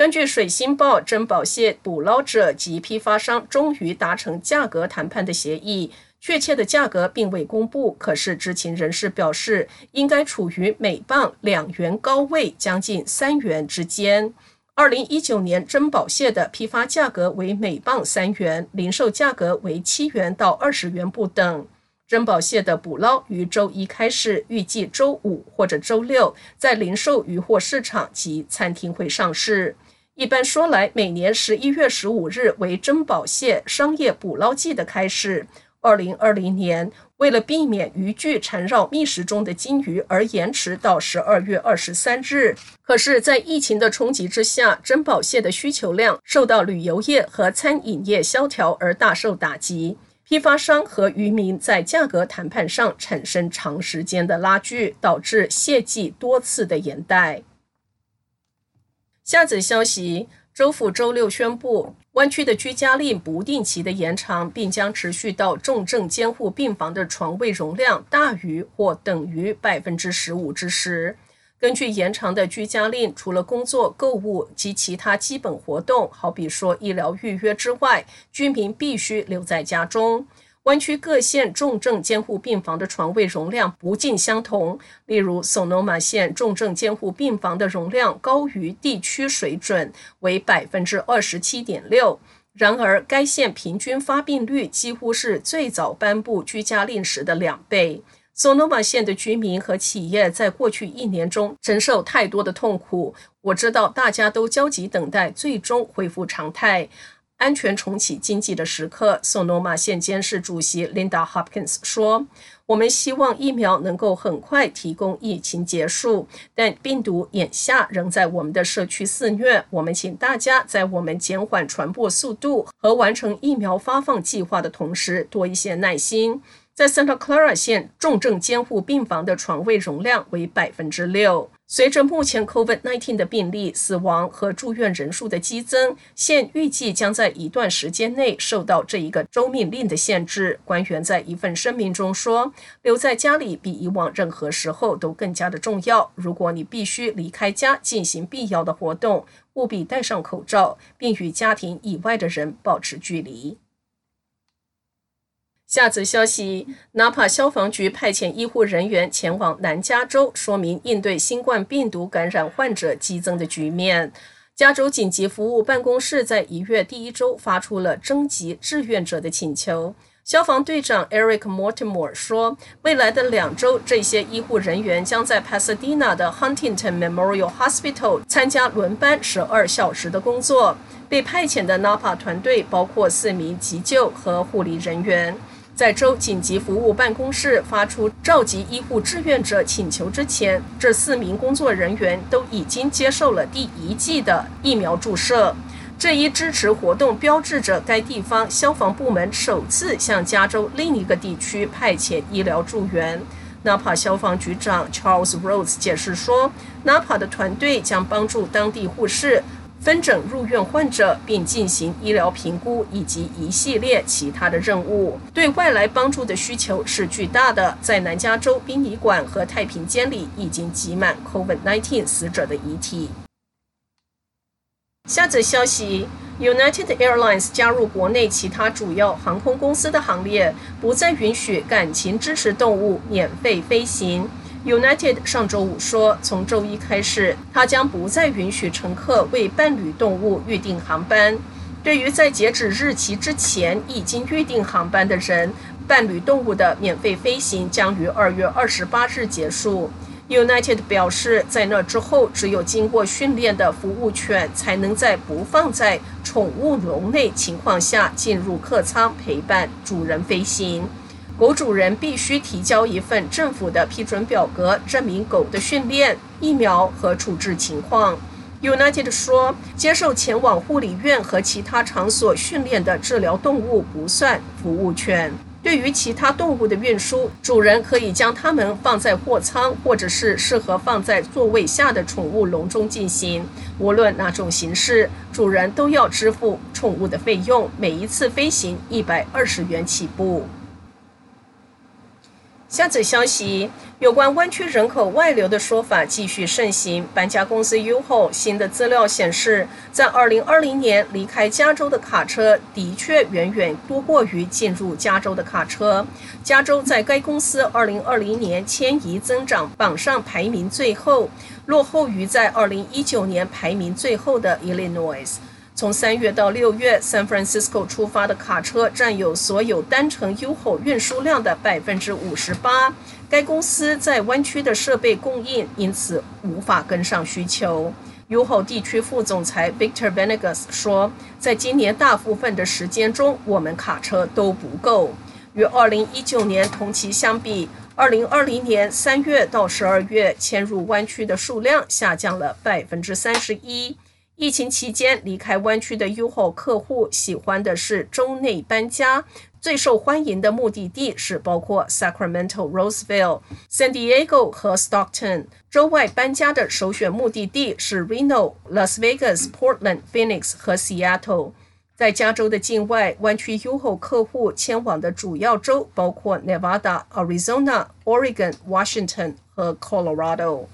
根据水星报，珍宝蟹捕捞者及批发商终于达成价格谈判的协议，确切的价格并未公布。可是知情人士表示，应该处于每磅两元高位，将近三元之间。二零一九年，珍宝蟹的批发价格为每磅三元，零售价格为七元到二十元不等。珍宝蟹的捕捞于周一开始，预计周五或者周六在零售渔货市场及餐厅会上市。一般说来，每年十一月十五日为珍宝蟹商业捕捞季的开始。二零二零年，为了避免渔具缠绕觅食中的金鱼而延迟到十二月二十三日。可是，在疫情的冲击之下，珍宝蟹的需求量受到旅游业和餐饮业萧条而大受打击。批发商和渔民在价格谈判上产生长时间的拉锯，导致蟹季多次的延宕。下则消息。州府周六宣布，湾区的居家令不定期的延长，并将持续到重症监护病房的床位容量大于或等于百分之十五之时。根据延长的居家令，除了工作、购物及其他基本活动，好比说医疗预约之外，居民必须留在家中。湾区各县重症监护病房的床位容量不尽相同，例如索诺玛县重症监护病房的容量高于地区水准，为百分之二十七点六。然而，该县平均发病率几乎是最早颁布居家令时的两倍。索诺玛县的居民和企业在过去一年中承受太多的痛苦，我知道大家都焦急等待最终恢复常态。安全重启经济的时刻，索诺玛县监事主席 Linda Hopkins 说：“我们希望疫苗能够很快提供疫情结束，但病毒眼下仍在我们的社区肆虐。我们请大家在我们减缓传播速度和完成疫苗发放计划的同时，多一些耐心。”在 Santa Clara 县重症监护病房的床位容量为百分之六。随着目前 COVID-19 的病例、死亡和住院人数的激增，县预计将在一段时间内受到这一个州命令的限制。官员在一份声明中说：“留在家里比以往任何时候都更加的重要。如果你必须离开家进行必要的活动，务必戴上口罩，并与家庭以外的人保持距离。”下则消息，Napa 消防局派遣医护人员前往南加州，说明应对新冠病毒感染患者激增的局面。加州紧急服务办公室在一月第一周发出了征集志愿者的请求。消防队长 Eric Mortimer 说，未来的两周，这些医护人员将在 Pasadena 的 Huntington Memorial Hospital 参加轮班十二小时的工作。被派遣的 Napa 团队包括四名急救和护理人员。在州紧急服务办公室发出召集医护志愿者请求之前，这四名工作人员都已经接受了第一剂的疫苗注射。这一支持活动标志着该地方消防部门首次向加州另一个地区派遣医疗助援。纳帕消防局长 Charles Rose 解释说，纳帕的团队将帮助当地护士。分诊入院患者，并进行医疗评估以及一系列其他的任务。对外来帮助的需求是巨大的。在南加州殡仪馆和太平间里，已经挤满 COVID-19 死者的遗体。下则消息：United Airlines 加入国内其他主要航空公司的行列，不再允许感情支持动物免费飞行。United 上周五说，从周一开始，它将不再允许乘客为伴侣动物预订航班。对于在截止日期之前已经预订航班的人，伴侣动物的免费飞行将于二月二十八日结束。United 表示，在那之后，只有经过训练的服务犬才能在不放在宠物笼内情况下进入客舱陪伴主人飞行。狗主人必须提交一份政府的批准表格，证明狗的训练、疫苗和处置情况。United 说，接受前往护理院和其他场所训练的治疗动物不算服务犬。对于其他动物的运输，主人可以将它们放在货舱，或者是适合放在座位下的宠物笼中进行。无论哪种形式，主人都要支付宠物的费用，每一次飞行一百二十元起步。下则消息，有关湾区人口外流的说法继续盛行。搬家公司 U-Haul 新的资料显示，在2020年离开加州的卡车的确远远多过于进入加州的卡车。加州在该公司2020年迁移增长榜上排名最后，落后于在2019年排名最后的 Illinois。从三月到六月，San Francisco 出发的卡车占有所有单程 U-Haul 运输量的百分之五十八。该公司在湾区的设备供应因此无法跟上需求。U-Haul 地区副总裁 Victor Venegas 说：“在今年大部分的时间中，我们卡车都不够。与二零一九年同期相比，二零二零年三月到十二月迁入湾区的数量下降了百分之三十一。”疫情期间离开湾区的 U-Haul 客户喜欢的是州内搬家，最受欢迎的目的地是包括 Sacramento、Roseville、San Diego 和 Stockton。州外搬家的首选目的地是 Reno、Las Vegas、Portland、Phoenix 和 Seattle。在加州的境外，湾区 U-Haul 客户迁往的主要州包括 Nevada、Arizona、Oregon、Washington 和 Colorado。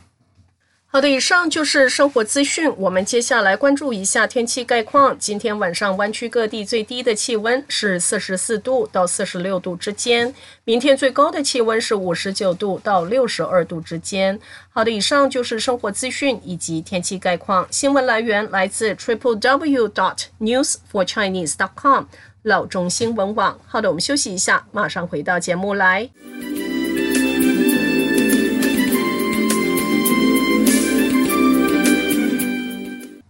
好的，以上就是生活资讯。我们接下来关注一下天气概况。今天晚上湾区各地最低的气温是四十四度到四十六度之间，明天最高的气温是五十九度到六十二度之间。好的，以上就是生活资讯以及天气概况。新闻来源来自 triple w dot news for chinese dot com 老中新闻网。好的，我们休息一下，马上回到节目来。